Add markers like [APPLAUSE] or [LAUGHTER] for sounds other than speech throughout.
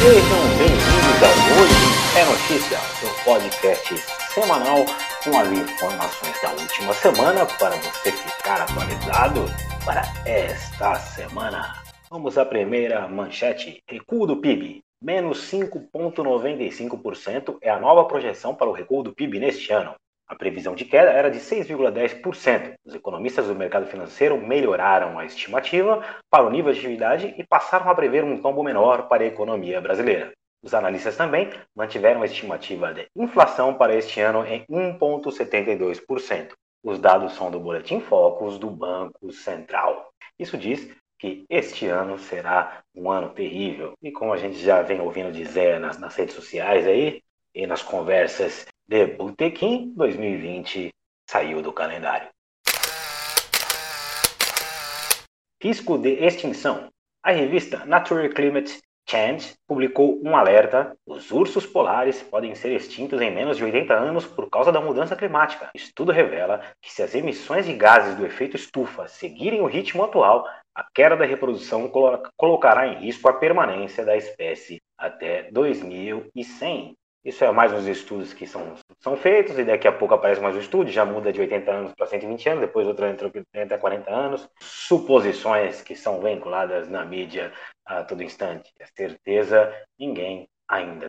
Sejam bem-vindos ao Hoje é Notícia, seu podcast semanal com as informações da última semana para você ficar atualizado para esta semana. Vamos à primeira manchete: recuo do PIB. Menos 5,95% é a nova projeção para o recuo do PIB neste ano. A previsão de queda era de 6,10%. Os economistas do mercado financeiro melhoraram a estimativa para o nível de atividade e passaram a prever um tombo menor para a economia brasileira. Os analistas também mantiveram a estimativa de inflação para este ano em 1,72%. Os dados são do Boletim Focus do Banco Central. Isso diz que este ano será um ano terrível. E como a gente já vem ouvindo dizer nas, nas redes sociais aí, e nas conversas de Botequim 2020 saiu do calendário. Risco de extinção. A revista Nature Climate Change publicou um alerta: os ursos polares podem ser extintos em menos de 80 anos por causa da mudança climática. Estudo revela que se as emissões de gases do efeito estufa seguirem o ritmo atual, a queda da reprodução colocará em risco a permanência da espécie até 2100. Isso é mais uns estudos que são, são feitos, e daqui a pouco aparece mais um estudo, já muda de 80 anos para 120 anos, depois outro entra 30 a 40 anos. Suposições que são vinculadas na mídia a todo instante. A certeza, ninguém ainda.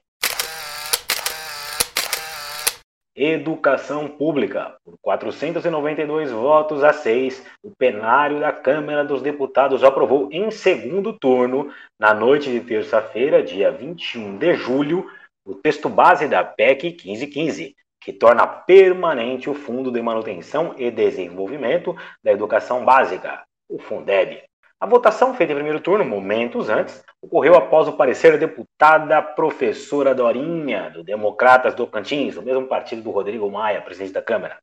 Educação Pública. Por 492 votos a 6, o plenário da Câmara dos Deputados aprovou em segundo turno, na noite de terça-feira, dia 21 de julho, o texto base da PEC 1515, que torna permanente o Fundo de Manutenção e Desenvolvimento da Educação Básica, o Fundeb. A votação, feita em primeiro turno, momentos antes, ocorreu após o parecer da deputada professora Dorinha, do Democratas do Cantins, o mesmo partido do Rodrigo Maia, presidente da Câmara.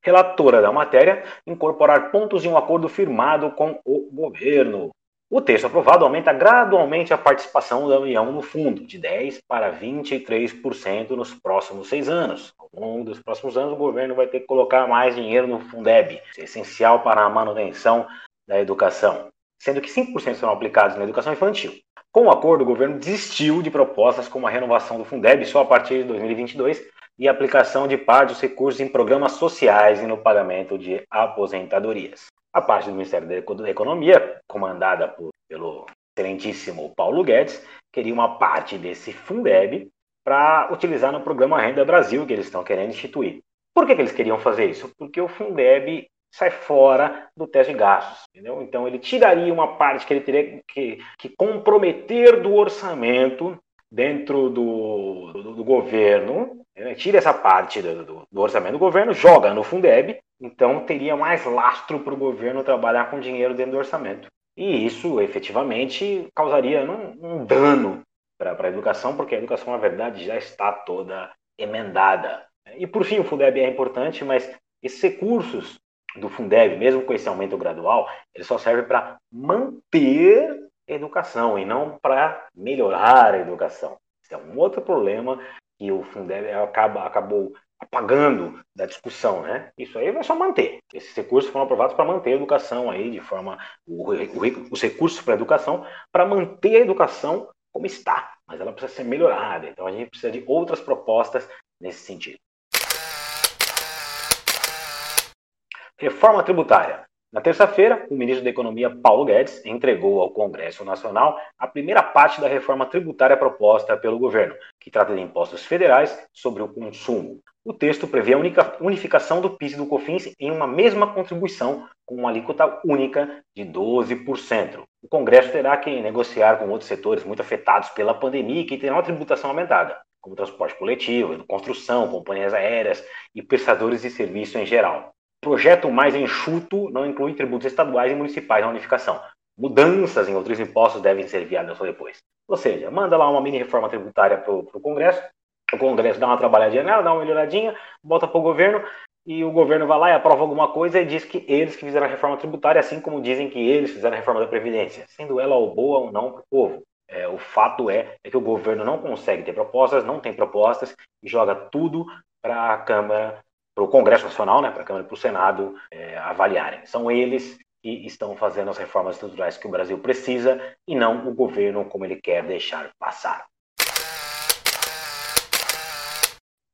Relatora da matéria, incorporar pontos de um acordo firmado com o governo, o texto aprovado aumenta gradualmente a participação da União no fundo, de 10% para 23% nos próximos seis anos. Ao longo dos próximos anos, o governo vai ter que colocar mais dinheiro no Fundeb, é essencial para a manutenção da educação, sendo que 5% serão aplicados na educação infantil. Com o acordo, o governo desistiu de propostas como a renovação do Fundeb só a partir de 2022 e a aplicação de parte dos recursos em programas sociais e no pagamento de aposentadorias. A parte do Ministério da Economia, comandada por, pelo excelentíssimo Paulo Guedes, queria uma parte desse Fundeb para utilizar no programa Renda Brasil que eles estão querendo instituir. Por que, que eles queriam fazer isso? Porque o Fundeb sai fora do teste de gastos, entendeu? Então ele tiraria uma parte que ele teria que, que comprometer do orçamento dentro do, do, do governo, né? tira essa parte do, do, orçamento do governo, joga no Fundeb então, teria mais lastro para o governo trabalhar com dinheiro dentro do orçamento. E isso, efetivamente, causaria um, um dano para a educação, porque a educação, na verdade, já está toda emendada. E, por fim, o Fundeb é importante, mas esses recursos do Fundeb, mesmo com esse aumento gradual, ele só serve para manter educação e não para melhorar a educação. Esse é um outro problema que o Fundeb acaba, acabou apagando da discussão, né? Isso aí vai só manter. Esses recursos foram aprovados para manter a educação aí de forma o, o, os recursos para a educação para manter a educação como está, mas ela precisa ser melhorada. Então a gente precisa de outras propostas nesse sentido. Reforma tributária. Na terça-feira, o ministro da Economia Paulo Guedes entregou ao Congresso Nacional a primeira parte da reforma tributária proposta pelo governo, que trata de impostos federais sobre o consumo. O texto prevê a única unificação do PIS e do COFINS em uma mesma contribuição, com uma alíquota única de 12%. O Congresso terá que negociar com outros setores muito afetados pela pandemia e que terão a tributação aumentada, como transporte coletivo, construção, companhias aéreas e prestadores de serviço em geral projeto mais enxuto não inclui tributos estaduais e municipais na unificação. Mudanças em outros impostos devem ser enviadas só depois. Ou seja, manda lá uma mini reforma tributária para o Congresso, o Congresso dá uma trabalhadinha nela, dá uma melhoradinha, bota para o governo, e o governo vai lá e aprova alguma coisa e diz que eles que fizeram a reforma tributária, assim como dizem que eles fizeram a reforma da Previdência, sendo ela ou boa ou não para o povo. É, o fato é, é que o governo não consegue ter propostas, não tem propostas, e joga tudo para a Câmara para o Congresso Nacional, né, para a Câmara e para o Senado é, avaliarem. São eles que estão fazendo as reformas estruturais que o Brasil precisa e não o governo como ele quer deixar passar.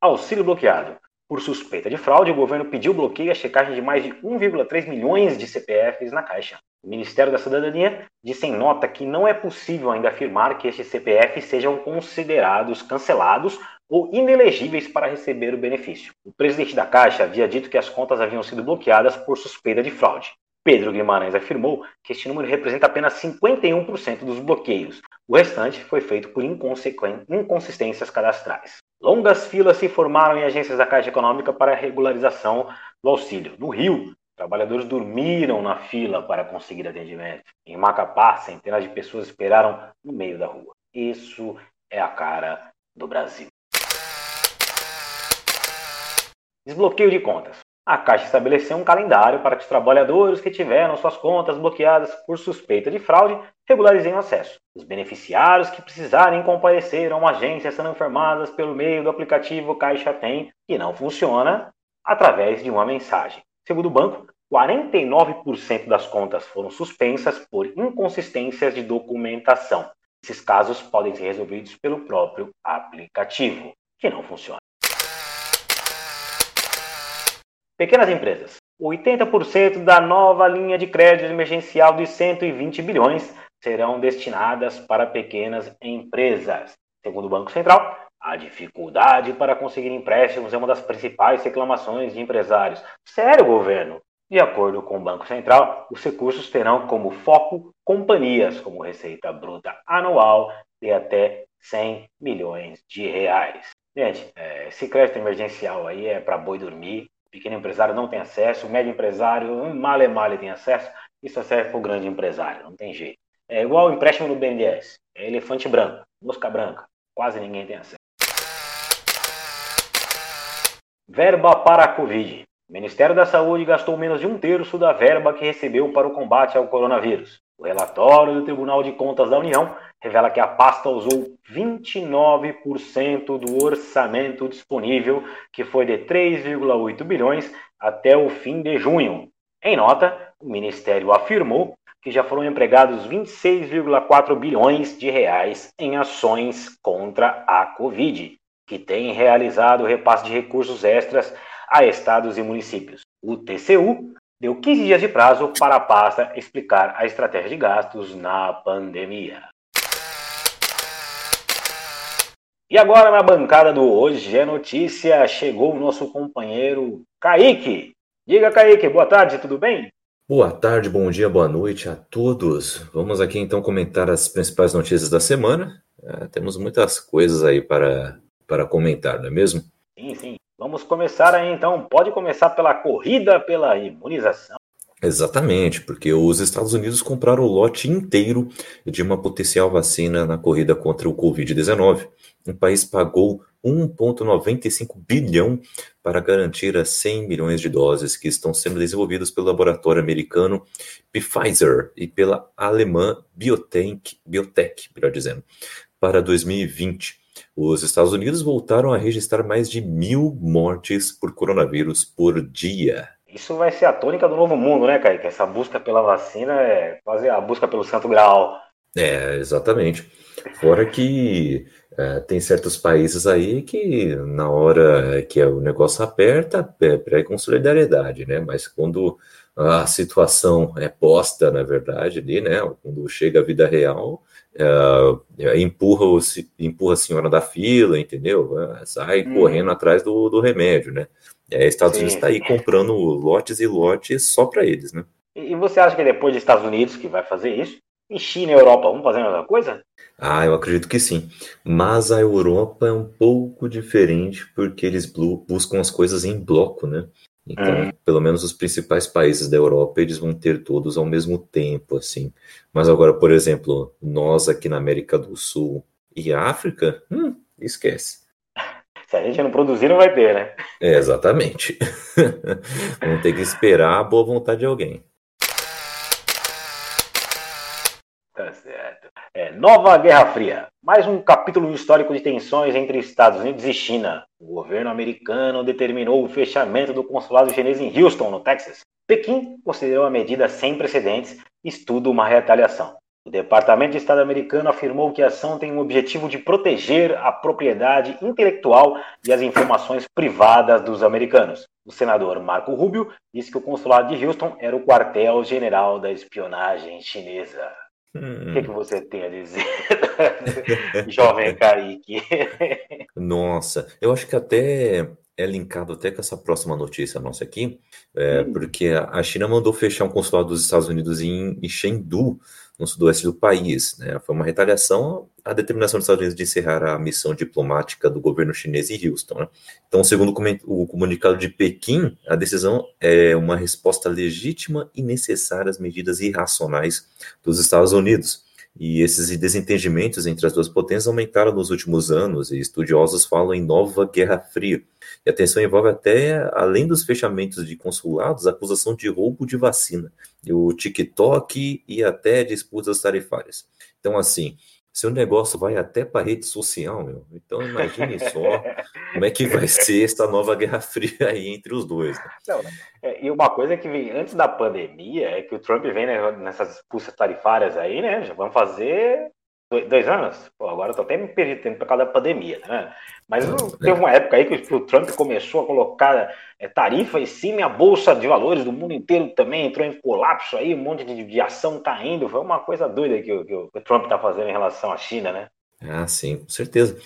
Auxílio bloqueado. Por suspeita de fraude, o governo pediu bloqueio à checagem de mais de 1,3 milhões de CPFs na Caixa. O Ministério da Cidadania disse em nota que não é possível ainda afirmar que estes CPFs sejam considerados cancelados ou inelegíveis para receber o benefício. O presidente da Caixa havia dito que as contas haviam sido bloqueadas por suspeita de fraude. Pedro Guimarães afirmou que este número representa apenas 51% dos bloqueios. O restante foi feito por inconsistências cadastrais. Longas filas se formaram em agências da Caixa Econômica para a regularização do auxílio. No Rio, trabalhadores dormiram na fila para conseguir atendimento. Em Macapá, centenas de pessoas esperaram no meio da rua. Isso é a cara do Brasil. Desbloqueio de contas. A Caixa estabeleceu um calendário para que os trabalhadores que tiveram suas contas bloqueadas por suspeita de fraude regularizem o acesso. Os beneficiários que precisarem comparecer a uma agência serão informados pelo meio do aplicativo Caixa Tem, que não funciona, através de uma mensagem. Segundo o banco, 49% das contas foram suspensas por inconsistências de documentação. Esses casos podem ser resolvidos pelo próprio aplicativo, que não funciona. Pequenas empresas. 80% da nova linha de crédito emergencial de 120 bilhões serão destinadas para pequenas empresas. Segundo o Banco Central, a dificuldade para conseguir empréstimos é uma das principais reclamações de empresários. Sério, governo? De acordo com o Banco Central, os recursos terão como foco companhias como receita bruta anual de até 100 milhões de reais. Gente, é, esse crédito emergencial aí é para boi dormir pequeno empresário não tem acesso, o médio empresário, male male tem acesso, isso serve para o grande empresário, não tem jeito. É igual o empréstimo no BNDES, é elefante branco, mosca branca, quase ninguém tem acesso. Verba para a Covid. O Ministério da Saúde gastou menos de um terço da verba que recebeu para o combate ao coronavírus. O relatório do Tribunal de Contas da União revela que a pasta usou 29% do orçamento disponível, que foi de 3,8 bilhões, até o fim de junho. Em nota, o Ministério afirmou que já foram empregados 26,4 bilhões de reais em ações contra a Covid, que tem realizado repasse de recursos extras a estados e municípios. O TCU deu 15 dias de prazo para a pasta explicar a estratégia de gastos na pandemia. E agora na bancada do Hoje é Notícia chegou o nosso companheiro Kaique. Diga Kaique, boa tarde, tudo bem? Boa tarde, bom dia, boa noite a todos. Vamos aqui então comentar as principais notícias da semana. É, temos muitas coisas aí para, para comentar, não é mesmo? Sim, sim. Vamos começar aí então. Pode começar pela corrida pela imunização. Exatamente, porque os Estados Unidos compraram o lote inteiro de uma potencial vacina na corrida contra o Covid-19. O país pagou 1,95 bilhão para garantir as 100 milhões de doses que estão sendo desenvolvidas pelo laboratório americano Pfizer e pela alemã Biotech, Biotech melhor dizendo, para 2020. Os Estados Unidos voltaram a registrar mais de mil mortes por coronavírus por dia. Isso vai ser a tônica do novo mundo, né, Kaique? Essa busca pela vacina é quase a busca pelo santo grau. É, exatamente. Fora que é, tem certos países aí que na hora que o negócio aperta, é, pregam solidariedade, né? Mas quando a situação é posta, na verdade, ali, né? Quando chega a vida real, é, é, empurra, o, empurra a senhora da fila, entendeu? É, sai hum. correndo atrás do, do remédio, né? É, Estados Sim. Unidos está aí comprando lotes e lotes só para eles, né? E você acha que depois dos Estados Unidos que vai fazer isso, e China e Europa vão fazer a mesma coisa? Ah, eu acredito que sim. Mas a Europa é um pouco diferente porque eles buscam as coisas em bloco, né? Então, uhum. pelo menos os principais países da Europa, eles vão ter todos ao mesmo tempo, assim. Mas agora, por exemplo, nós aqui na América do Sul e África, hum, esquece. Se a gente não produzir, não vai ter, né? É, exatamente. [LAUGHS] Vamos ter que esperar a boa vontade de alguém. Tá certo. É, nova Guerra Fria. Mais um capítulo histórico de tensões entre Estados Unidos e China. O governo americano determinou o fechamento do consulado chinês em Houston, no Texas. Pequim considerou a medida sem precedentes e estuda uma retaliação. O Departamento de Estado americano afirmou que a ação tem o objetivo de proteger a propriedade intelectual e as informações privadas dos americanos. O senador Marco Rubio disse que o consulado de Houston era o quartel-general da espionagem chinesa. Hum. O que, que, você tem a dizer, [LAUGHS] jovem Kaique? Nossa, eu acho que até é linkado até com essa próxima notícia nossa aqui, é, hum. porque a China mandou fechar um consulado dos Estados Unidos em, em Chengdu, no sudoeste do país. Né? Foi uma retaliação à determinação dos Estados Unidos de encerrar a missão diplomática do governo chinês em Houston. Né? Então, segundo o comunicado de Pequim, a decisão é uma resposta legítima e necessária às medidas irracionais dos Estados Unidos. E esses desentendimentos entre as duas potências aumentaram nos últimos anos, e estudiosos falam em nova Guerra Fria. E a tensão envolve até, além dos fechamentos de consulados, acusação de roubo de vacina, o TikTok e até disputas tarifárias. Então, assim, seu negócio vai até para rede social, meu. Então imagine só como é que vai ser essa nova Guerra Fria aí entre os dois. Né? Não, é, e uma coisa que vem antes da pandemia é que o Trump vem né, nessas disputas tarifárias aí, né? Já vamos fazer dois anos? Pô, agora eu tô até me perdendo tempo por causa da pandemia, né? Mas é. teve uma época aí que o Trump começou a colocar é, tarifa em cima, a bolsa de valores do mundo inteiro também entrou em colapso aí, um monte de, de ação caindo. Foi uma coisa doida que, que o Trump tá fazendo em relação à China, né? Ah, sim, com certeza.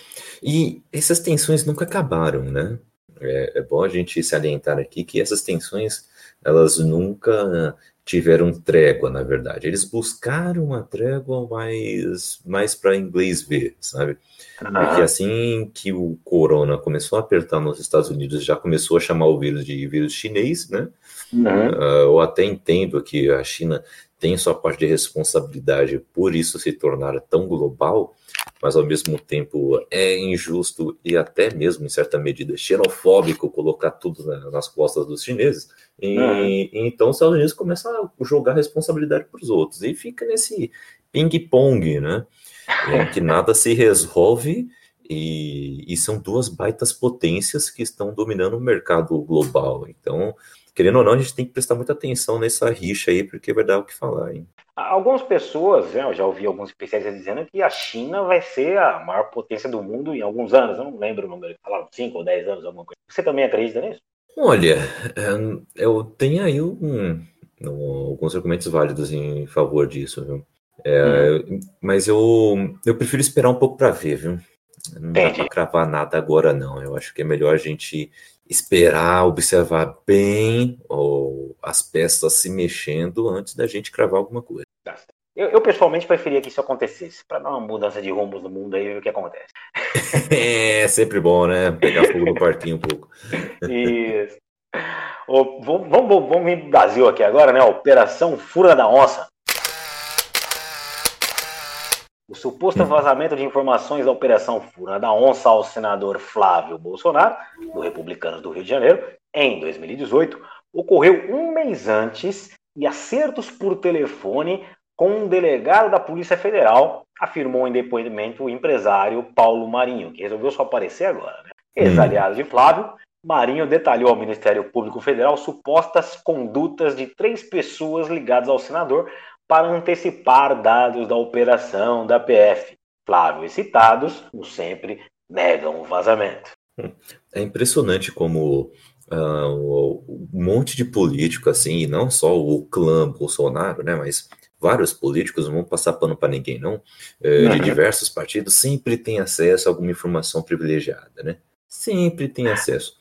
E essas tensões nunca acabaram, né? É, é bom a gente salientar aqui que essas tensões elas nunca tiveram trégua, na verdade. Eles buscaram uma trégua mais, mais para inglês ver, sabe? Ah. Porque assim que o corona começou a apertar nos Estados Unidos, já começou a chamar o vírus de vírus chinês, né? Uhum. Uh, eu até entendo que a China tem sua parte de responsabilidade por isso se tornar tão global, mas ao mesmo tempo é injusto e até mesmo, em certa medida, xenofóbico colocar tudo nas costas dos chineses. E, uhum. Então os Estados Unidos começam a jogar responsabilidade para os outros e fica nesse ping-pong, né? Em [LAUGHS] que nada se resolve e, e, são duas baitas potências que estão dominando o mercado global. Então, querendo ou não, a gente tem que prestar muita atenção nessa rixa aí, porque vai dar o que falar, hein? Algumas pessoas, né, eu já ouvi alguns especialistas dizendo que a China vai ser a maior potência do mundo em alguns anos. Eu não lembro o número, falaram 5 ou 10 anos, alguma coisa. Você também acredita nisso? Olha, é, eu tenho aí um, um, alguns argumentos válidos em favor disso, viu? É, hum. Mas eu, eu prefiro esperar um pouco para ver, viu? Não Entendi. dá para cravar nada agora, não. Eu acho que é melhor a gente esperar, observar bem ou as peças se mexendo antes da gente cravar alguma coisa. Eu, eu pessoalmente preferia que isso acontecesse, para dar uma mudança de rumos no mundo aí ver o que acontece. [LAUGHS] é sempre bom, né? Pegar fogo no parquinho um pouco. Isso. vamos, vamos, vamos vir pro Brasil aqui agora, né? Operação Fura da Onça. O suposto hum. vazamento de informações da Operação Fura da Onça ao senador Flávio Bolsonaro, do Republicanos do Rio de Janeiro, em 2018, ocorreu um mês antes e acertos por telefone com um delegado da Polícia Federal, afirmou em depoimento o empresário Paulo Marinho, que resolveu só aparecer agora. Né? Ex-aliado de Flávio, Marinho detalhou ao Ministério Público Federal supostas condutas de três pessoas ligadas ao senador para antecipar dados da operação da PF. Flávio e citados, como sempre, negam o vazamento. É impressionante como uh, um monte de político, assim, e não só o clã Bolsonaro, né, mas vários políticos, não vão passar pano para ninguém, não, uh, de diversos partidos, sempre tem acesso a alguma informação privilegiada, né? Sempre tem acesso.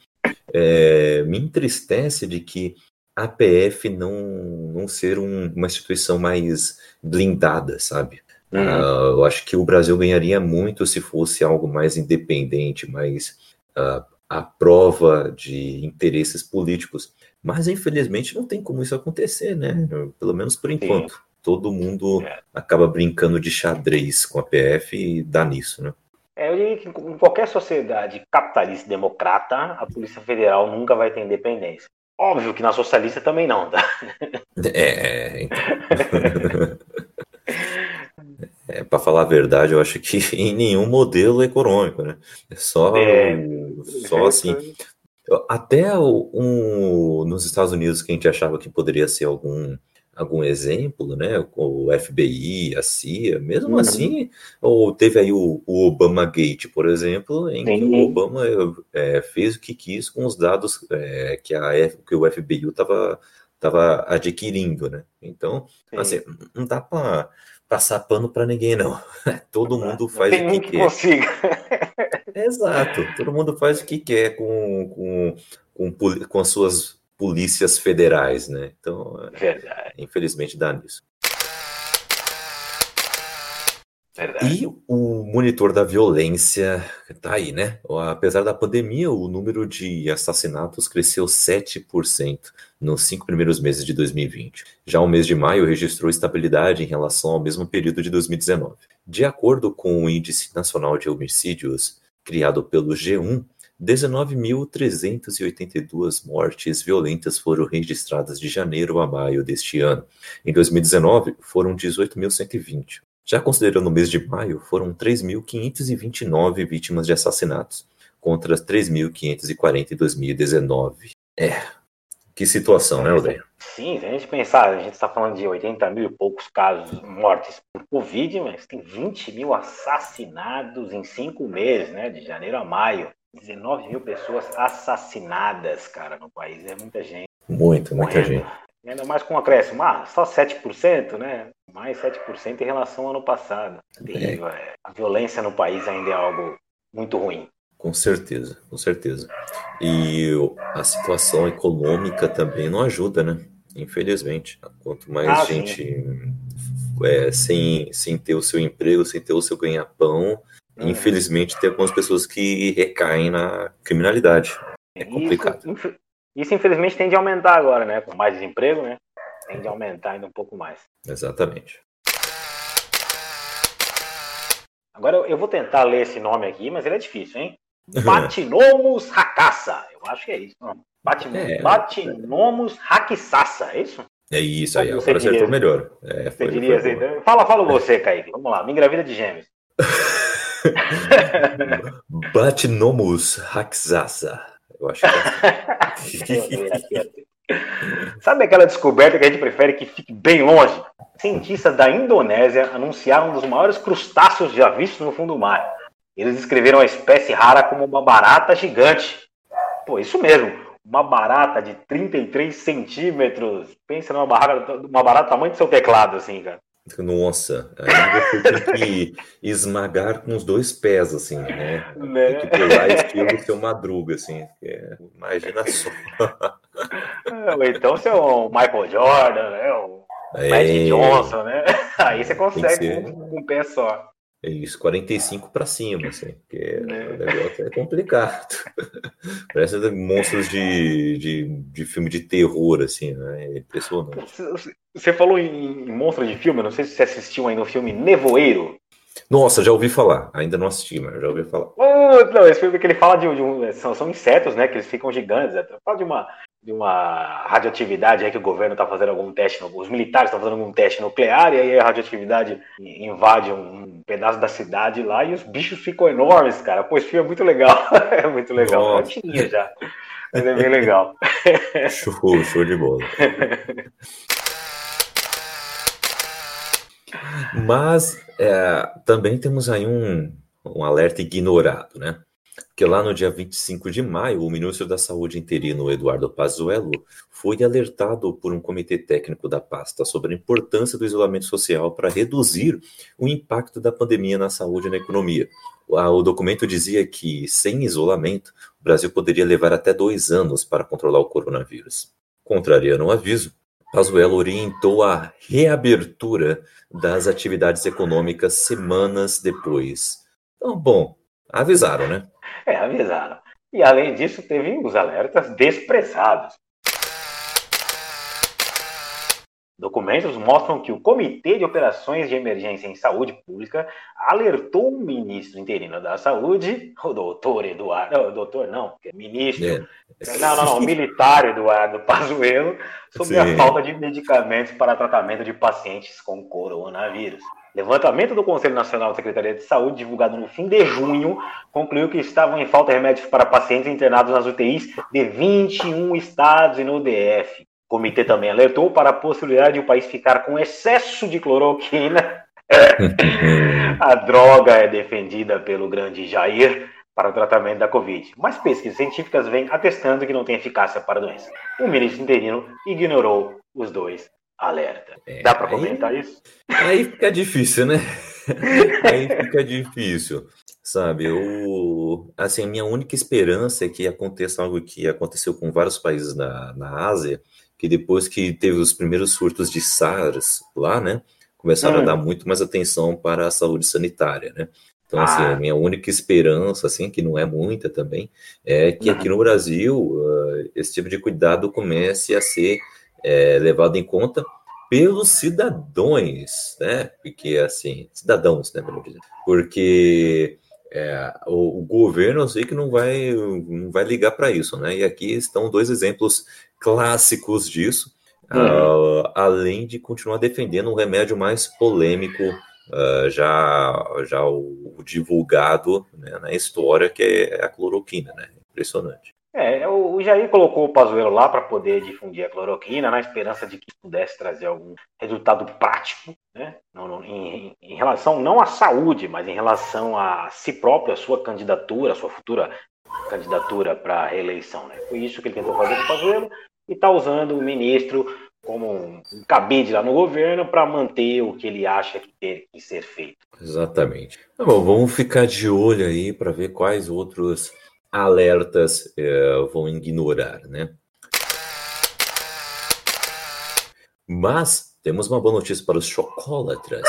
É, me entristece de que a PF não, não ser um, uma instituição mais blindada, sabe? Uhum. Uh, eu acho que o Brasil ganharia muito se fosse algo mais independente, mais uh, à prova de interesses políticos. Mas, infelizmente, não tem como isso acontecer, né? Pelo menos por enquanto. Sim. Todo mundo é. acaba brincando de xadrez com a PF e dá nisso, né? É, eu diria que em qualquer sociedade capitalista democrata, a Polícia Federal nunca vai ter independência. Óbvio que na socialista também não, tá? É, então. é, para falar a verdade, eu acho que em nenhum modelo econômico, né? É só, é, só assim. Até um, nos Estados Unidos, que a gente achava que poderia ser algum, algum exemplo, né? O FBI, a CIA, mesmo uhum. assim, ou teve aí o, o, Obama Gate, por exemplo, em Sim. que o Obama é, fez o que quis com os dados é, que, a, que o FBI estava tava adquirindo, né? Então, Sim. assim, não dá para passar pano para ninguém, não. [LAUGHS] Todo mundo faz o que, que quer. Consiga. Exato, todo mundo faz o que quer com, com, com, com as suas polícias federais, né? Então, Verdade. infelizmente dá nisso. Verdade. E o monitor da violência tá aí, né? Apesar da pandemia, o número de assassinatos cresceu 7% nos cinco primeiros meses de 2020. Já o mês de maio registrou estabilidade em relação ao mesmo período de 2019. De acordo com o Índice Nacional de Homicídios, criado pelo G1, 19.382 mortes violentas foram registradas de janeiro a maio deste ano. Em 2019, foram 18.120. Já considerando o mês de maio, foram 3.529 vítimas de assassinatos, contra as 3.540 em 2019. É, que situação, né, Odeio? Sim, se a gente pensar, a gente está falando de 80 mil e poucos casos mortes por Covid, mas tem 20 mil assassinados em cinco meses, né, de janeiro a maio. 19 mil pessoas assassinadas, cara, no país. É muita gente. Muito, muita morrendo. gente. Ainda mais com um acréscimo, ah, só 7%, né? Mais 7% em relação ao ano passado. Terrível, é. A violência no país ainda é algo muito ruim. Com certeza, com certeza. E a situação econômica também não ajuda, né? Infelizmente. Quanto mais ah, gente é, sem, sem ter o seu emprego, sem ter o seu ganha-pão. Infelizmente tem algumas pessoas que recaem na criminalidade. É complicado. Isso, isso, infelizmente, tende a aumentar agora, né? Com mais desemprego, né? Tende a aumentar ainda um pouco mais. Exatamente. Agora eu vou tentar ler esse nome aqui, mas ele é difícil, hein? [LAUGHS] Batinomus Hakassa. Eu acho que é isso. Batin é, Batinomus Hakissassa, é isso? É isso aí, agora acertou melhor. É, foi, você diria assim, fala, fala você, Kaique. Vamos lá, me engravida de gêmeos. [LAUGHS] Batinomus Hakissassa. Eu acho que é. [LAUGHS] Sabe aquela descoberta que a gente prefere que fique bem longe? Cientistas da Indonésia anunciaram um dos maiores crustáceos já vistos no fundo do mar. Eles descreveram a espécie rara como uma barata gigante. Pô, isso mesmo, uma barata de 33 centímetros. Pensa numa barata, uma barata tamanho do seu teclado, assim, cara. Nossa, aí você tem que [LAUGHS] esmagar com os dois pés, assim, né? né? Tem que pular estilo seu madruga, assim. É, imagina só. [LAUGHS] Então seu Michael Jordan, né? O é... Magic Johnson, né? [LAUGHS] Aí você consegue com um pé só. É isso, 45 para cima, assim, porque é. o negócio é complicado. [LAUGHS] Parece monstros de, de, de filme de terror, assim, né? É impressionante. Você falou em, monstro de filme, não sei se você assistiu ainda o filme Nevoeiro. Nossa, já ouvi falar. Ainda não assisti, mas já ouvi falar. Não, esse filme que ele fala de, de um, são, são, insetos, né? Que eles ficam gigantes. Né? Fala de uma, de uma radioatividade aí que o governo está fazendo algum teste, os militares estão fazendo algum teste nuclear, e aí a radioatividade invade um, pedaço da cidade lá e os bichos ficam enormes, cara. Pô, esse filme é muito legal. [LAUGHS] é muito legal. Nossa. É já. Mas é bem legal. [LAUGHS] show, show de bola. Mas é, também temos aí um, um alerta ignorado, né? Que lá no dia 25 de maio, o ministro da Saúde interino, Eduardo Pazuello, foi alertado por um comitê técnico da pasta sobre a importância do isolamento social para reduzir o impacto da pandemia na saúde e na economia. O documento dizia que, sem isolamento, o Brasil poderia levar até dois anos para controlar o coronavírus. Contrariando o aviso, Pazuello orientou a reabertura das atividades econômicas semanas depois. Então, bom, avisaram, né? [LAUGHS] É, avisaram. E além disso, teve os alertas desprezados. Documentos mostram que o Comitê de Operações de Emergência em Saúde Pública alertou o ministro interino da Saúde, o doutor Eduardo, não, doutor não, é ministro, é. não, não, não, militar Eduardo Pazuello, sobre Sim. a falta de medicamentos para tratamento de pacientes com coronavírus. Levantamento do Conselho Nacional da Secretaria de Saúde, divulgado no fim de junho, concluiu que estavam em falta remédios para pacientes internados nas UTIs de 21 estados e no DF. O comitê também alertou para a possibilidade de o país ficar com excesso de cloroquina. [LAUGHS] a droga é defendida pelo grande Jair para o tratamento da Covid, mas pesquisas científicas vêm atestando que não tem eficácia para a doença. O ministro interino ignorou os dois alertas. É, Dá para comentar aí, isso? Aí fica difícil, né? [LAUGHS] aí fica difícil. Sabe, eu, assim, a minha única esperança é que aconteça algo que aconteceu com vários países na, na Ásia, que depois que teve os primeiros surtos de SARS lá, né, começaram hum. a dar muito mais atenção para a saúde sanitária, né? Então, assim, ah. assim, a minha única esperança, assim, que não é muita também, é que aqui no Brasil uh, esse tipo de cuidado comece a ser é, levado em conta pelos cidadãos, né? Porque, assim, cidadãos, né, melhor dizer. Porque é, o, o, governo eu sei que não vai, não vai ligar para isso, né? E aqui estão dois exemplos clássicos disso, uhum. uh, além de continuar defendendo um remédio mais polêmico, uh, já, já o, o divulgado né, na história, que é a cloroquina, né? Impressionante. É, o Jair colocou o Pazuello lá para poder difundir a cloroquina, na esperança de que pudesse trazer algum resultado prático, né? em, em, relação não à saúde, mas em relação a si próprio, a sua candidatura, a sua futura candidatura para reeleição. Né? Foi isso que ele tentou fazer com o Pazuello e está usando o ministro como um cabide lá no governo para manter o que ele acha que tem que ser feito. Exatamente. Tá bom, vamos ficar de olho aí para ver quais outros alertas é, vão ignorar, né? Mas temos uma boa notícia para os chocolatras,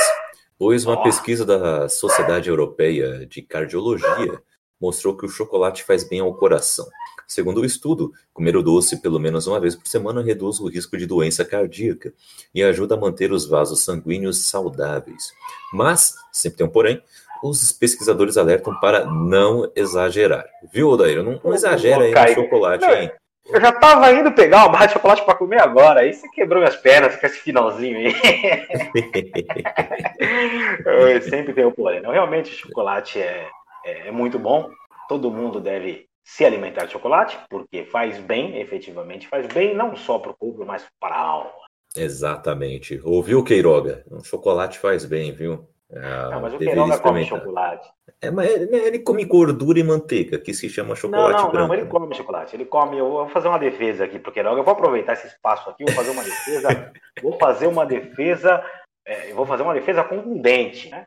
pois uma pesquisa da Sociedade Europeia de Cardiologia mostrou que o chocolate faz bem ao coração. Segundo o estudo, comer o doce pelo menos uma vez por semana reduz o risco de doença cardíaca e ajuda a manter os vasos sanguíneos saudáveis. Mas, sempre tem um porém, os pesquisadores alertam para não exagerar. Viu, Odair? Não, não exagera aí no chocolate, hein? Eu já tava indo pegar uma barra de chocolate para comer agora. Aí você quebrou minhas pernas com esse finalzinho aí. [LAUGHS] sempre tem o porém. Realmente, o chocolate é, é, é muito bom. Todo mundo deve se alimentar de chocolate, porque faz bem, efetivamente faz bem, não só para o corpo, mas para a alma. Exatamente. Ouviu, Queiroga? Um chocolate faz bem, viu? Ah, não, mas o Queiroga come chocolate. É, mas ele, ele, come gordura e manteiga, que se chama chocolate não, não, branco. Não, ele come chocolate. Ele come. Eu vou fazer uma defesa aqui pro Queiroga. Eu vou aproveitar esse espaço aqui, vou fazer uma defesa. [LAUGHS] vou fazer uma defesa. É, eu vou fazer uma defesa contundente. Né?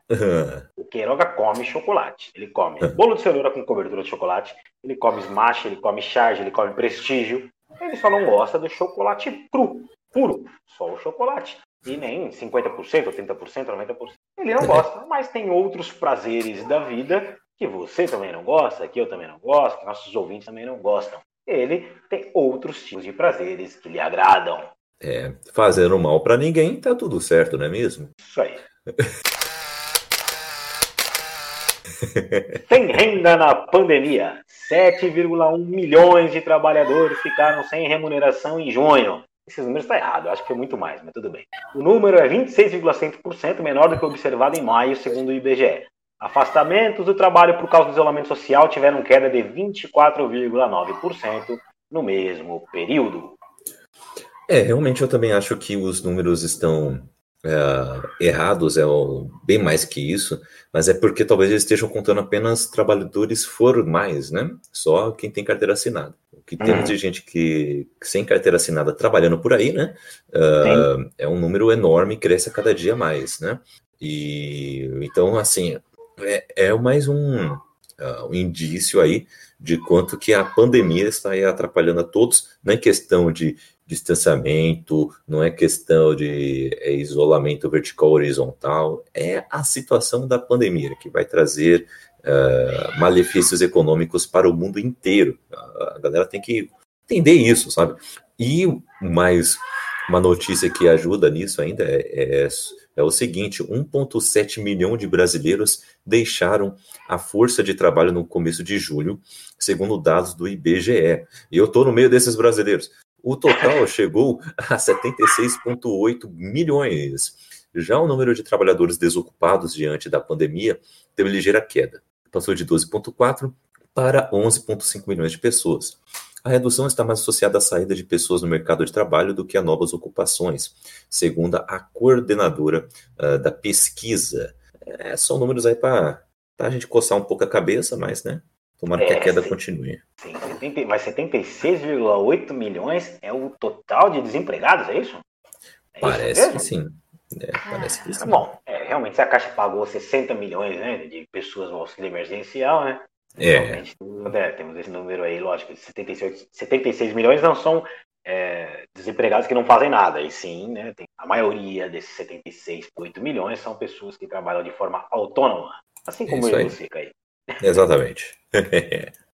o Queiroga come chocolate. Ele come bolo de cenoura com cobertura de chocolate. Ele come smash, ele come charge, ele come prestígio. Ele só não gosta do chocolate cru, puro. Só o chocolate e nem 50%, 80%, 90%. Ele não [LAUGHS] gosta, mas tem outros prazeres da vida que você também não gosta, que eu também não gosto, que nossos ouvintes também não gostam. Ele tem outros tipos de prazeres que lhe agradam. É, fazendo mal para ninguém, tá tudo certo, não é mesmo? Isso aí. sem renda na pandemia. 7,1 milhões de trabalhadores ficaram sem remuneração em junho. Esses números estão tá errados, acho que foi muito mais, mas tudo bem. O número é 26,5% menor do que observado em maio, segundo o IBGE. Afastamentos do trabalho por causa do isolamento social tiveram queda de 24,9% no mesmo período. É, realmente eu também acho que os números estão é, errados, é bem mais que isso, mas é porque talvez eles estejam contando apenas trabalhadores formais, né? Só quem tem carteira assinada. O que temos uhum. de gente que sem carteira assinada trabalhando por aí, né? Uh, é um número enorme e cresce a cada dia mais, né? E então, assim, é, é mais um, uh, um indício aí de quanto que a pandemia está atrapalhando a todos, na questão de distanciamento, não é questão de é, isolamento vertical horizontal, é a situação da pandemia que vai trazer uh, malefícios econômicos para o mundo inteiro. A galera tem que entender isso, sabe? E mais Uma notícia que ajuda nisso ainda é, é, é o seguinte: 1,7 milhão de brasileiros deixaram a força de trabalho no começo de julho, segundo dados do IBGE. E eu estou no meio desses brasileiros. O total chegou a 76,8 milhões. Já o número de trabalhadores desocupados diante da pandemia teve ligeira queda. Passou de 12,4 para 11,5 milhões de pessoas. A redução está mais associada à saída de pessoas no mercado de trabalho do que a novas ocupações, segundo a coordenadora uh, da pesquisa. É, são números aí para a gente coçar um pouco a cabeça, mas, né? Tomara é, que a é, queda sim, continue. Sim, 70, mas 76,8 milhões é o total de desempregados, é isso? É parece isso que sim. É, parece que sim. Bom, é, realmente se a Caixa pagou 60 milhões né, de pessoas no auxílio emergencial, né? É. é. Temos esse número aí, lógico, 76, 76 milhões não são é, desempregados que não fazem nada, e sim, né, tem, a maioria desses 76,8 milhões são pessoas que trabalham de forma autônoma, assim como Isso eu e você, Caí. Exatamente. [LAUGHS]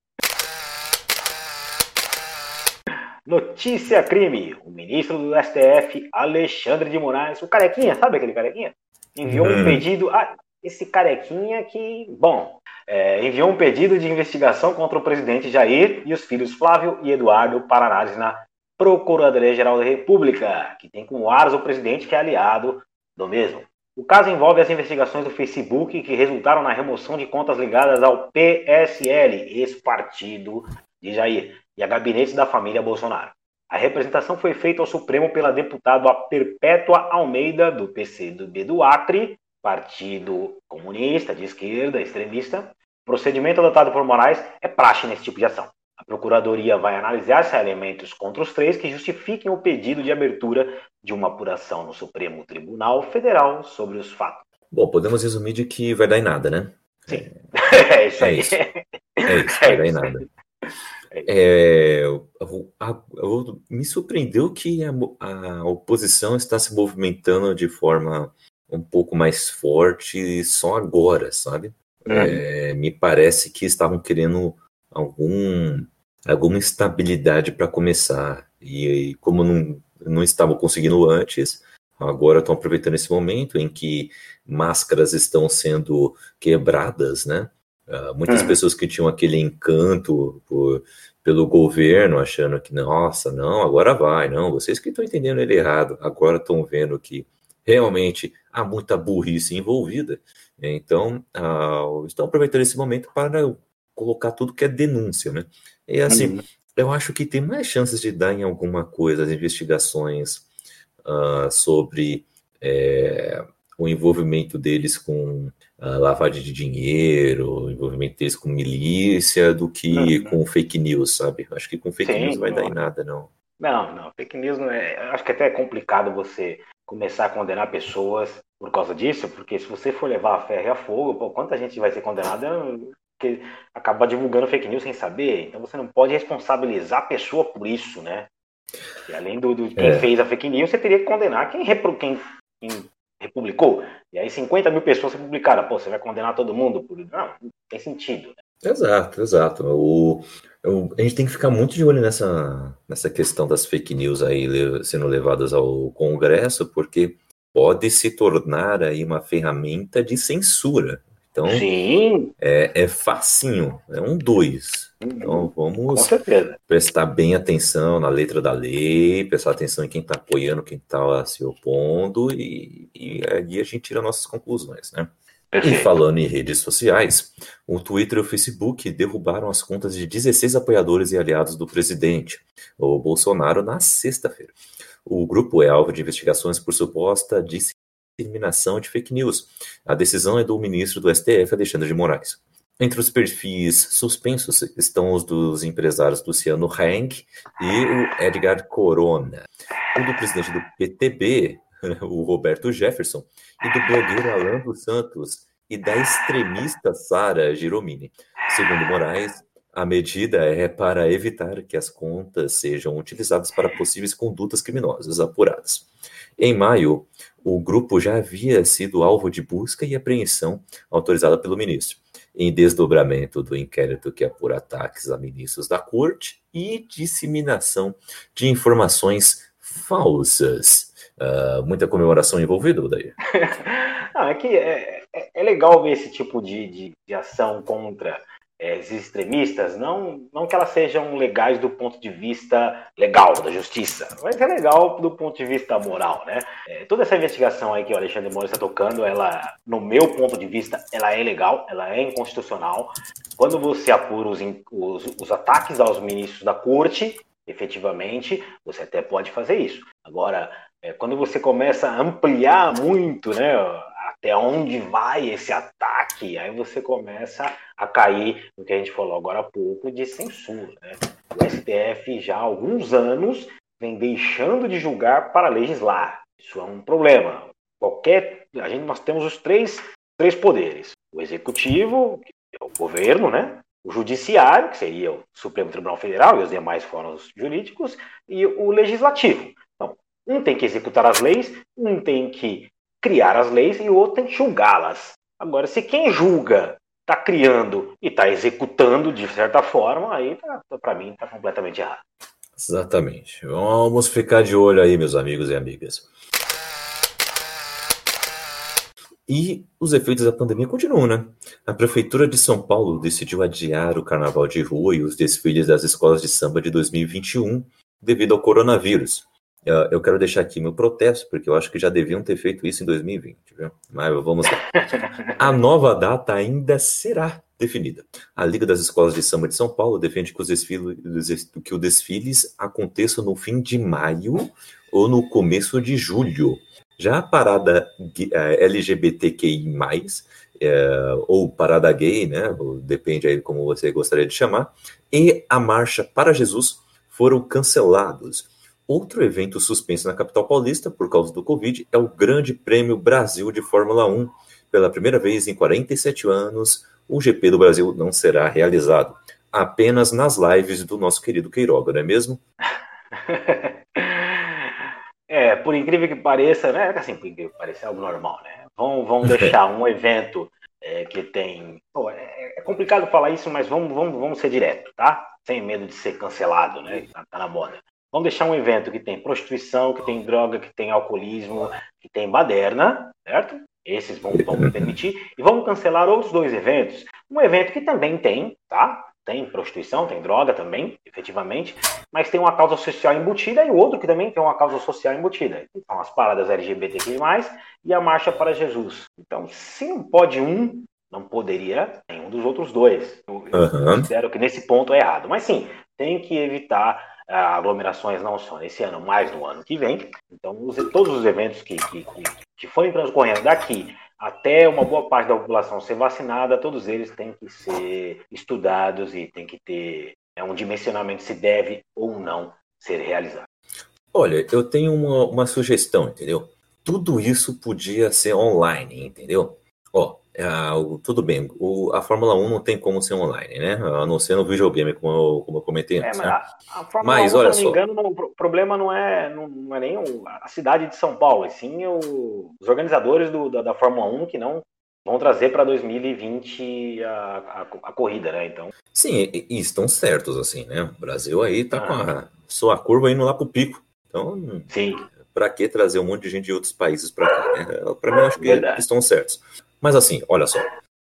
Notícia crime. O ministro do STF, Alexandre de Moraes, o carequinha, sabe aquele carequinha? Enviou hum. um pedido. Ah, esse carequinha que, bom, é, enviou um pedido de investigação contra o presidente Jair e os filhos Flávio e Eduardo para análise na Procuradoria-Geral da República, que tem como aras o presidente que é aliado do mesmo. O caso envolve as investigações do Facebook que resultaram na remoção de contas ligadas ao PSL, ex-partido de Jair, e a gabinete da família Bolsonaro. A representação foi feita ao Supremo pela deputada Perpétua Almeida, do PCdoB do Acre, Partido Comunista, de esquerda, extremista. O procedimento adotado por Moraes é praxe nesse tipo de ação. A Procuradoria vai analisar se há elementos contra os três que justifiquem o pedido de abertura de uma apuração no Supremo Tribunal Federal sobre os fatos. Bom, podemos resumir de que vai dar em nada, né? Sim. É, [LAUGHS] isso aí. É isso, é isso vai [LAUGHS] dar em nada. É, eu, eu, me surpreendeu que a, a oposição está se movimentando de forma um pouco mais forte só agora, sabe? É. É, me parece que estavam querendo algum, alguma estabilidade para começar. E, e, como não, não estavam conseguindo antes, agora estão aproveitando esse momento em que máscaras estão sendo quebradas, né? Uh, muitas uhum. pessoas que tinham aquele encanto por, pelo governo, achando que, nossa, não, agora vai, não, vocês que estão entendendo ele errado, agora estão vendo que realmente há muita burrice envolvida. Então, uh, estão aproveitando esse momento para colocar tudo que é denúncia, né? E assim, uhum. eu acho que tem mais chances de dar em alguma coisa as investigações uh, sobre é, o envolvimento deles com a lavagem de dinheiro, o envolvimento deles com milícia, do que uhum. com fake news, sabe? Acho que com fake Sim, news não vai dar em nada, não. Não, não, fake news não é. Acho que até é complicado você começar a condenar pessoas por causa disso, porque se você for levar a ferro e a fogo, pô, quanta gente vai ser condenada que acaba divulgando fake news sem saber? Então você não pode responsabilizar a pessoa por isso, né? E além do, do quem é. fez a fake news, você teria que condenar quem, repro, quem, quem republicou. E aí 50 mil pessoas publicaram. Pô, você vai condenar todo mundo? Por... Não, não tem sentido. Né? Exato, exato. O, o, a gente tem que ficar muito de olho nessa, nessa questão das fake news aí sendo levadas ao Congresso, porque pode se tornar aí uma ferramenta de censura. Então, Sim. É, é facinho, é um dois. Então vamos prestar bem atenção na letra da lei, prestar atenção em quem está apoiando, quem está se opondo, e, e aí a gente tira nossas conclusões, né? E falando em redes sociais, o Twitter e o Facebook derrubaram as contas de 16 apoiadores e aliados do presidente, o Bolsonaro, na sexta-feira. O grupo é alvo de investigações por suposta disseminação de fake news. A decisão é do ministro do STF, Alexandre de Moraes. Entre os perfis suspensos estão os dos empresários Luciano Heng e o Edgar Corona. O do presidente do PTB, [LAUGHS] o Roberto Jefferson, e do blogueiro Alan dos Santos e da extremista Sara Giromini. Segundo Moraes, a medida é para evitar que as contas sejam utilizadas para possíveis condutas criminosas apuradas. Em maio, o grupo já havia sido alvo de busca e apreensão autorizada pelo ministro em desdobramento do inquérito que apura ataques a ministros da corte e disseminação de informações falsas. Uh, muita comemoração envolvida, daí. [LAUGHS] ah, é é, é, é, legal ver esse tipo de, de, de ação contra é, extremistas, não, não que elas sejam legais do ponto de vista legal, da justiça, mas é legal do ponto de vista moral, né? É, toda essa investigação aí que o Alexandre Moura está tocando, ela, no meu ponto de vista, ela é legal, ela é inconstitucional. Quando você apura os, os, os ataques aos ministros da corte, efetivamente, você até pode fazer isso. Agora, é, quando você começa a ampliar muito, né, até onde vai esse ataque, aí você começa a cair no que a gente falou agora há pouco de censura. Né? O STF já há alguns anos vem deixando de julgar para legislar. Isso é um problema. Qualquer, a gente nós temos os três, três poderes: o executivo, que é o governo, né? O judiciário, que seria o Supremo Tribunal Federal e os demais fóruns jurídicos, e o legislativo. Então, um tem que executar as leis, um tem que criar as leis e o outro tem que julgá-las. Agora, se quem julga está criando e está executando de certa forma, aí tá, tá para mim está completamente errado. Exatamente. Vamos ficar de olho aí, meus amigos e amigas. E os efeitos da pandemia continuam, né? A Prefeitura de São Paulo decidiu adiar o carnaval de rua e os desfiles das escolas de samba de 2021 devido ao coronavírus. Eu quero deixar aqui meu protesto, porque eu acho que já deviam ter feito isso em 2020, viu? Mas vamos lá. A nova data ainda será definida. A Liga das Escolas de Samba de São Paulo defende que os desfiles, que o desfiles aconteçam no fim de maio ou no começo de julho. Já a parada é, LGBTQI+, é, ou parada gay, né, depende aí como você gostaria de chamar, e a Marcha para Jesus foram cancelados. Outro evento suspenso na capital paulista por causa do Covid é o Grande Prêmio Brasil de Fórmula 1. Pela primeira vez em 47 anos, o GP do Brasil não será realizado. Apenas nas lives do nosso querido Queiroga, não é mesmo? [LAUGHS] É, por incrível que pareça, né? Assim, por incrível que pareça, é algo normal, né? Vão, vão [LAUGHS] deixar um evento é, que tem. Pô, é, é, complicado falar isso, mas vamos, vamos, vamos ser direto, tá? Sem medo de ser cancelado, né? Tá, tá na moda. Vamos deixar um evento que tem prostituição, que tem droga, que tem alcoolismo, que tem baderna, certo? Esses vão, vão permitir. E vamos cancelar outros dois eventos. Um evento que também tem, tá? Tem prostituição, tem droga também, efetivamente, mas tem uma causa social embutida e o outro que também tem uma causa social embutida. São as paradas LGBTQ+, e a Marcha para Jesus. Então, se não pode um, não poderia nenhum dos outros dois. Eu, uhum. considero que nesse ponto é errado. Mas sim, tem que evitar aglomerações não só nesse ano, mas no ano que vem. Então, os, todos os eventos que, que, que, que forem transcorrendo daqui até uma boa parte da população ser vacinada, todos eles têm que ser estudados e tem que ter é, um dimensionamento se deve ou não ser realizado. Olha, eu tenho uma, uma sugestão, entendeu? Tudo isso podia ser online, entendeu? Ó, Uh, tudo bem, o, a Fórmula 1 não tem como ser online, né? A não ser no videogame, como eu, como eu comentei é, antes. É, mas, né? a, a Fórmula mas 1, olha se não me engano, não, o problema não é, não, não é nem o, a cidade de São Paulo, e sim os organizadores do, da, da, Fórmula 1 que não vão trazer para 2020 a, a, a, corrida, né? Então. Sim, e, e, estão certos, assim, né? O Brasil aí tá ah. com a sua curva indo lá pro pico. Então, sim. Para que trazer um monte de gente de outros países para cá? Né? Para mim, acho que Verdade. estão certos. Mas assim, olha só.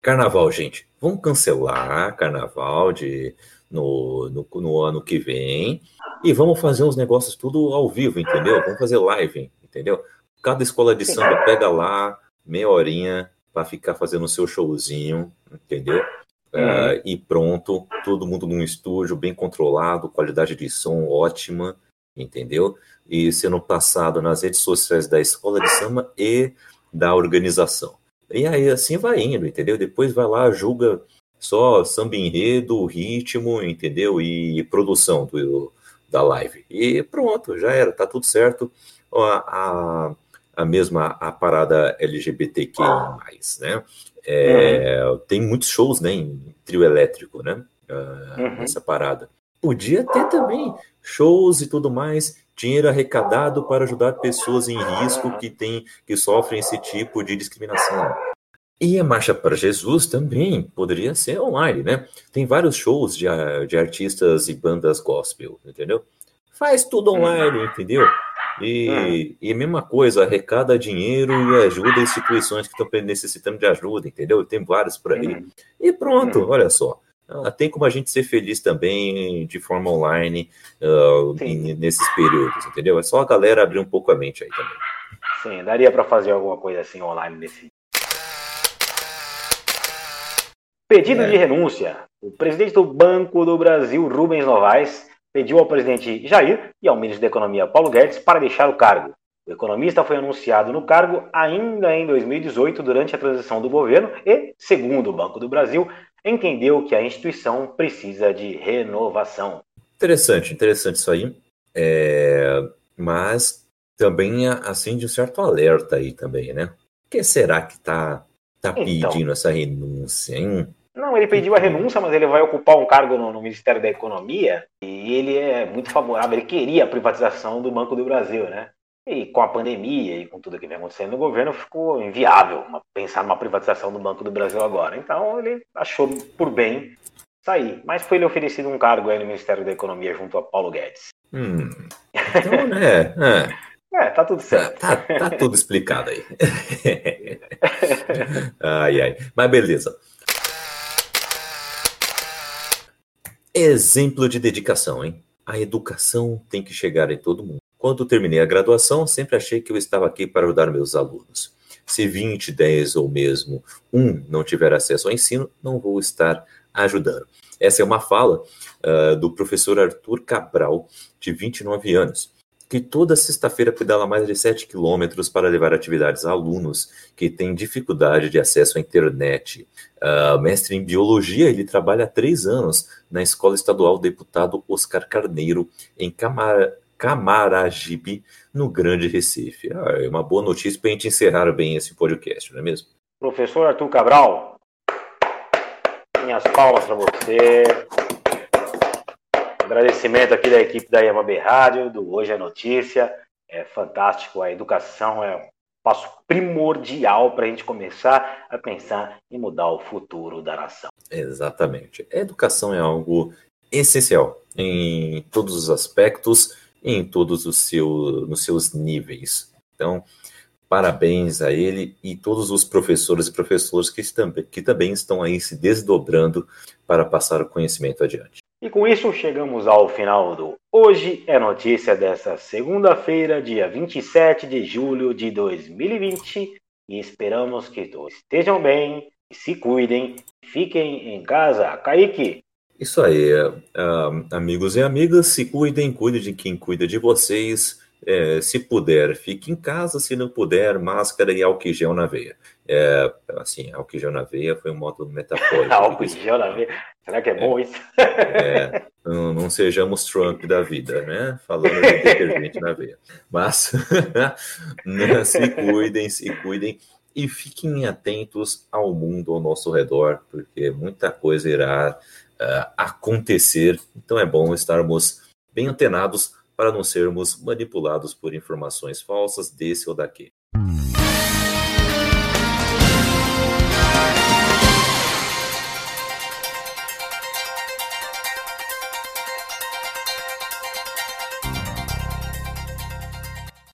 Carnaval, gente. Vamos cancelar carnaval de, no, no, no ano que vem e vamos fazer os negócios tudo ao vivo, entendeu? Vamos fazer live, entendeu? Cada escola de samba pega lá meia horinha para ficar fazendo o seu showzinho, entendeu? Uh, e pronto, todo mundo num estúdio bem controlado, qualidade de som ótima, entendeu? E sendo passado nas redes sociais da escola de samba e da organização. E aí assim vai indo, entendeu? Depois vai lá, julga só samba enredo, ritmo, entendeu? E produção do, da live. E pronto, já era, tá tudo certo. A, a, a mesma a parada LGBTQ+, né? É, uhum. Tem muitos shows, né, em trio elétrico, né? Uh, uhum. Essa parada. Podia ter também shows e tudo mais dinheiro arrecadado para ajudar pessoas em risco que, tem, que sofrem esse tipo de discriminação. E a Marcha para Jesus também poderia ser online, né? Tem vários shows de, de artistas e bandas gospel, entendeu? Faz tudo online, entendeu? E, e mesma coisa, arrecada dinheiro e ajuda instituições que estão necessitando de ajuda, entendeu? Tem vários por aí. Hum. E pronto, hum. olha só. Ah, tem como a gente ser feliz também de forma online uh, em, nesses períodos, entendeu? É só a galera abrir um pouco a mente aí também. Sim, daria para fazer alguma coisa assim online nesse. Pedido é. de renúncia. O presidente do Banco do Brasil, Rubens Novaes, pediu ao presidente Jair e ao ministro da Economia, Paulo Guedes, para deixar o cargo. O economista foi anunciado no cargo ainda em 2018, durante a transição do governo, e, segundo o Banco do Brasil, entendeu que a instituição precisa de renovação. Interessante, interessante isso aí. É... Mas também acende um certo alerta aí também, né? O que será que está tá pedindo então, essa renúncia, hein? Não, ele pediu a renúncia, mas ele vai ocupar um cargo no, no, Ministério da Economia e ele é muito favorável, ele queria a privatização do Banco do Brasil, né? E com a pandemia e com tudo que vem acontecendo no governo, ficou inviável pensar numa privatização do Banco do Brasil agora. Então ele achou por bem sair. Mas foi lhe oferecido um cargo aí no Ministério da Economia junto a Paulo Guedes. Hum. Então, né? É. [LAUGHS] é, tá tudo certo. Tá, tá, tá tudo explicado aí. [LAUGHS] ai, ai. Mas beleza. Exemplo de dedicação, hein? A educação tem que chegar em todo mundo. Quando terminei a graduação, sempre achei que eu estava aqui para ajudar meus alunos. Se 20, 10 ou mesmo um não tiver acesso ao ensino, não vou estar ajudando. Essa é uma fala uh, do professor Arthur Cabral, de 29 anos, que toda sexta-feira pedala mais de 7 quilômetros para levar atividades a alunos que têm dificuldade de acesso à internet. Uh, mestre em biologia, ele trabalha há três anos na Escola Estadual Deputado Oscar Carneiro, em Camara, Camaragibe, no Grande Recife. Ah, é uma boa notícia para a gente encerrar bem esse podcast, não é mesmo? Professor Arthur Cabral, minhas palmas para você. Agradecimento aqui da equipe da IAMB Rádio, do Hoje é Notícia. É fantástico, a educação é um passo primordial para a gente começar a pensar em mudar o futuro da nação. Exatamente. A educação é algo essencial em todos os aspectos em todos os seus, nos seus níveis. Então, parabéns a ele e todos os professores e professoras que, estão, que também estão aí se desdobrando para passar o conhecimento adiante. E com isso chegamos ao final do Hoje é Notícia dessa segunda-feira, dia 27 de julho de 2020. E esperamos que todos estejam bem, se cuidem, fiquem em casa. Kaique, isso aí, uh, amigos e amigas, se cuidem, cuide de quem cuida de vocês. É, se puder, fique em casa, se não puder, máscara e álcool gel na veia. É, assim, álcool gel na veia foi um modo metafórico. [LAUGHS] álcool gel na veia, será que é, é bom isso? é, não, não, sejamos Trump da vida, né? Falando de detergente na veia. Mas né, [LAUGHS] se cuidem, se cuidem e fiquem atentos ao mundo ao nosso redor, porque muita coisa irá uh, acontecer. Então é bom estarmos bem antenados para não sermos manipulados por informações falsas desse ou daquele.